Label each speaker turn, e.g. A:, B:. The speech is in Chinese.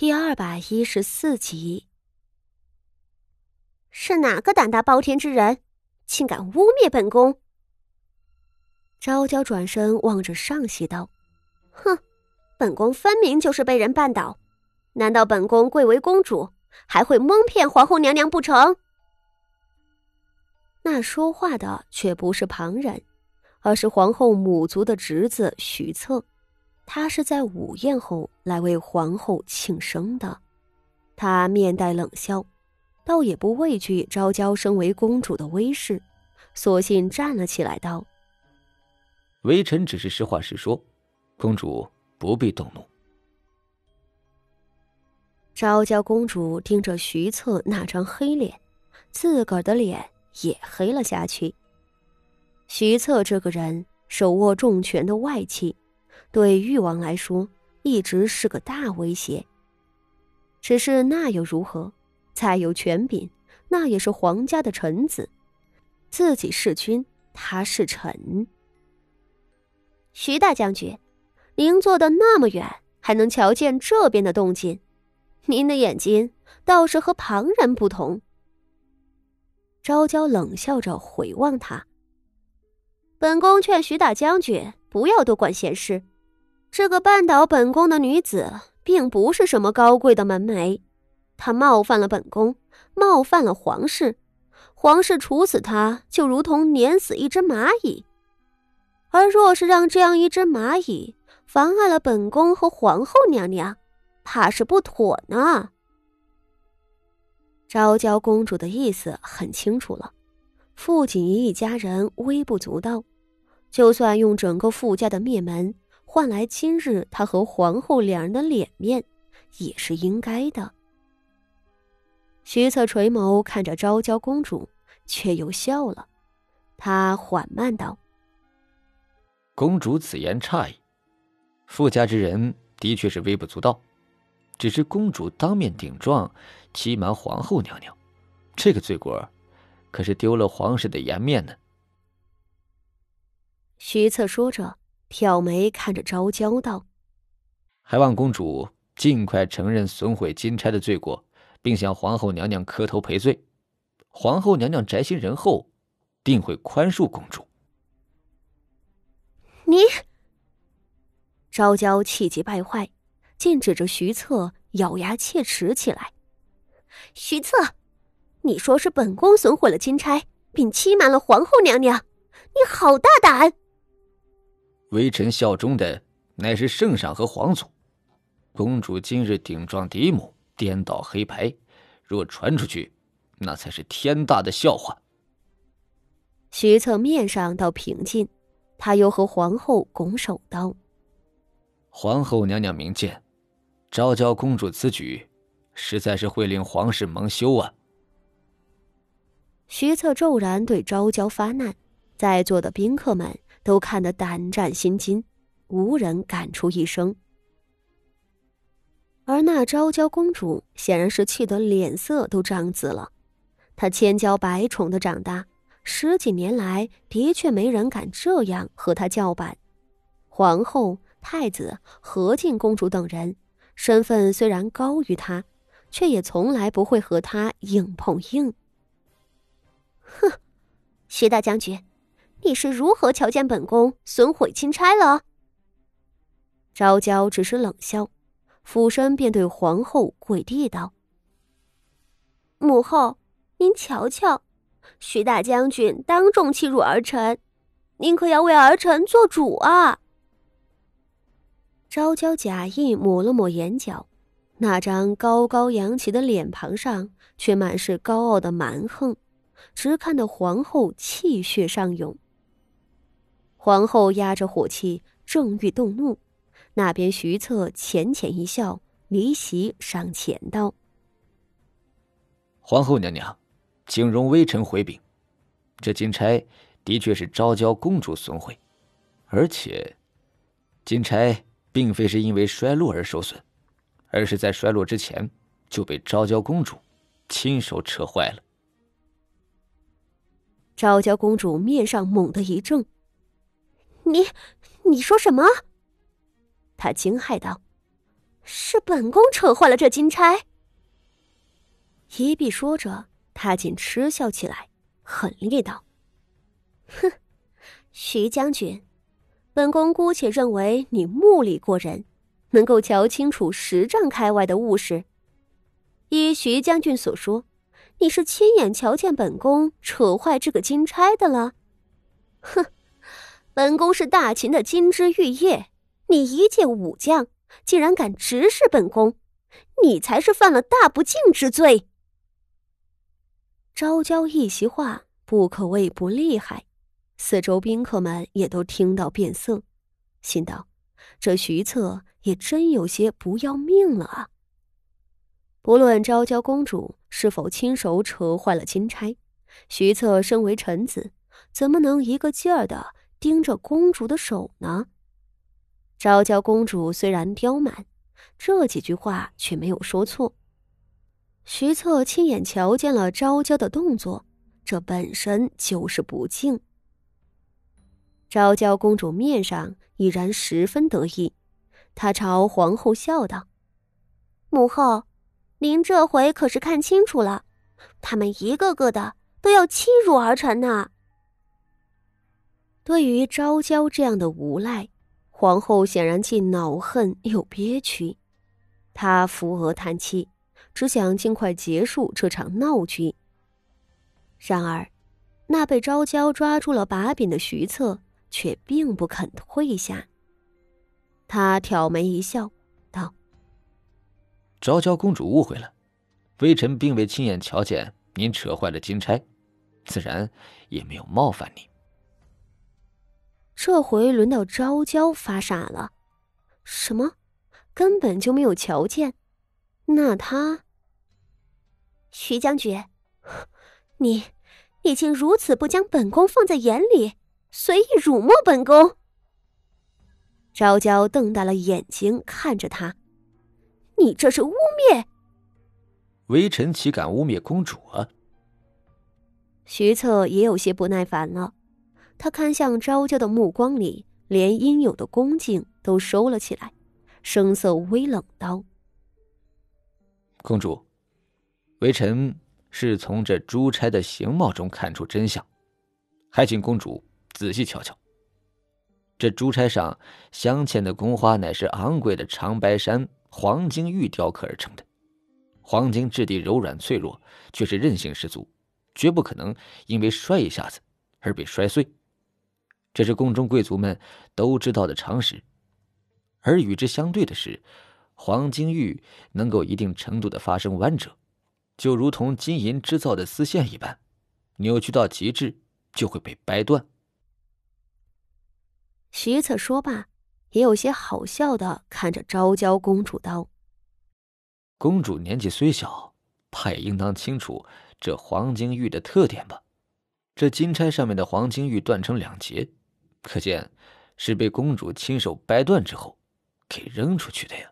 A: 第二百一十四集。是哪个胆大包天之人，竟敢污蔑本宫？昭娇转身望着上席道：“哼，本宫分明就是被人绊倒，难道本宫贵为公主，还会蒙骗皇后娘娘不成？”那说话的却不是旁人，而是皇后母族的侄子徐策。他是在午宴后来为皇后庆生的。他面带冷笑。倒也不畏惧昭娇身为公主的威势，索性站了起来，道：“
B: 微臣只是实话实说，公主不必动怒。”
A: 昭娇公主盯着徐策那张黑脸，自个儿的脸也黑了下去。徐策这个人手握重权的外戚，对誉王来说一直是个大威胁。只是那又如何？再有权柄，那也是皇家的臣子。自己是君，他是臣。徐大将军，您坐的那么远，还能瞧见这边的动静，您的眼睛倒是和旁人不同。昭娇冷笑着回望他。本宫劝徐大将军不要多管闲事。这个绊倒本宫的女子，并不是什么高贵的门楣。她冒犯了本宫，冒犯了皇室，皇室处死她就如同碾死一只蚂蚁。而若是让这样一只蚂蚁妨碍了本宫和皇后娘娘，怕是不妥呢。昭娇公主的意思很清楚了，傅锦仪一家人微不足道，就算用整个傅家的灭门换来今日他和皇后两人的脸面，也是应该的。徐策垂眸看着昭娇公主，却又笑了。他缓慢道：“
B: 公主此言差矣。富家之人的确是微不足道，只是公主当面顶撞、欺瞒皇后娘娘，这个罪过，可是丢了皇室的颜面呢。”
A: 徐策说着，挑眉看着昭娇道：“
B: 还望公主尽快承认损毁金钗的罪过。”并向皇后娘娘磕头赔罪，皇后娘娘宅心仁厚，定会宽恕公主。
A: 你，昭娇气急败坏，竟指着徐策咬牙切齿起来。徐策，你说是本宫损毁了金钗，并欺瞒了皇后娘娘，你好大胆！
B: 微臣效忠的乃是圣上和皇祖，公主今日顶撞嫡母。颠倒黑白，若传出去，那才是天大的笑话。
A: 徐策面上倒平静，他又和皇后拱手道：“
B: 皇后娘娘明鉴，昭娇公主此举，实在是会令皇室蒙羞啊。”
A: 徐策骤然对昭娇发难，在座的宾客们都看得胆战心惊，无人敢出一声。而那昭娇公主显然是气得脸色都涨紫了。她千娇百宠的长大，十几年来的确没人敢这样和她叫板。皇后、太子、和敬公主等人，身份虽然高于她，却也从来不会和她硬碰硬。哼，徐大将军，你是如何瞧见本宫损毁钦差了？昭娇只是冷笑。俯身便对皇后跪地道：“母后，您瞧瞧，徐大将军当众欺辱儿臣，您可要为儿臣做主啊！”昭娇假意抹了抹眼角，那张高高扬起的脸庞上却满是高傲的蛮横，直看得皇后气血上涌。皇后压着火气，正欲动怒。那边徐策浅浅一笑，离席上前道：“
B: 皇后娘娘，请容微臣回禀，这金钗的确是昭娇公主损毁，而且，金钗并非是因为衰落而受损，而是在衰落之前就被昭娇公主亲手扯坏了。”
A: 昭娇公主面上猛地一怔：“你，你说什么？”他惊骇道：“是本宫扯坏了这金钗。一碧说着，他竟嗤笑起来，狠厉道：“哼，徐将军，本宫姑且认为你目力过人，能够瞧清楚十丈开外的物事。依徐将军所说，你是亲眼瞧见本宫扯坏这个金钗的了。哼，本宫是大秦的金枝玉叶，你一介武将。”竟然敢直视本宫，你才是犯了大不敬之罪。昭娇一席话不可谓不厉害，四周宾客们也都听到变色，心道：这徐策也真有些不要命了啊！不论昭娇公主是否亲手扯坏了金钗，徐策身为臣子，怎么能一个劲儿的盯着公主的手呢？昭娇公主虽然刁蛮，这几句话却没有说错。徐策亲眼瞧见了昭娇的动作，这本身就是不敬。昭娇公主面上已然十分得意，她朝皇后笑道：“母后，您这回可是看清楚了，他们一个个的都要欺辱儿臣呢。”对于昭娇这样的无赖。皇后显然既恼恨又憋屈，她扶额叹气，只想尽快结束这场闹剧。然而，那被昭娇抓住了把柄的徐策却并不肯退下。他挑眉一笑，道：“
B: 昭娇公主误会了，微臣并未亲眼瞧见您扯坏了金钗，自然也没有冒犯你。”
A: 这回轮到昭娇发傻了，什么？根本就没有瞧见？那他？徐将军，你，你竟如此不将本宫放在眼里，随意辱没本宫！昭娇瞪大了眼睛看着他，你这是污蔑！
B: 微臣岂敢污蔑公主啊？
A: 徐策也有些不耐烦了。他看向昭娇的目光里，连应有的恭敬都收了起来，声色微冷道：“
B: 公主，微臣是从这珠钗的形貌中看出真相，还请公主仔细瞧瞧。这珠钗上镶嵌的宫花，乃是昂贵的长白山黄金玉雕刻而成的。黄金质地柔软脆弱，却是韧性十足，绝不可能因为摔一下子而被摔碎。”这是宫中贵族们都知道的常识，而与之相对的是，黄金玉能够一定程度的发生弯折，就如同金银织造的丝线一般，扭曲到极致就会被掰断。
A: 徐策说罢，也有些好笑的看着昭娇公主道：“
B: 公主年纪虽小，怕也应当清楚这黄金玉的特点吧？这金钗上面的黄金玉断成两截。”可见，是被公主亲手掰断之后，给扔出去的呀。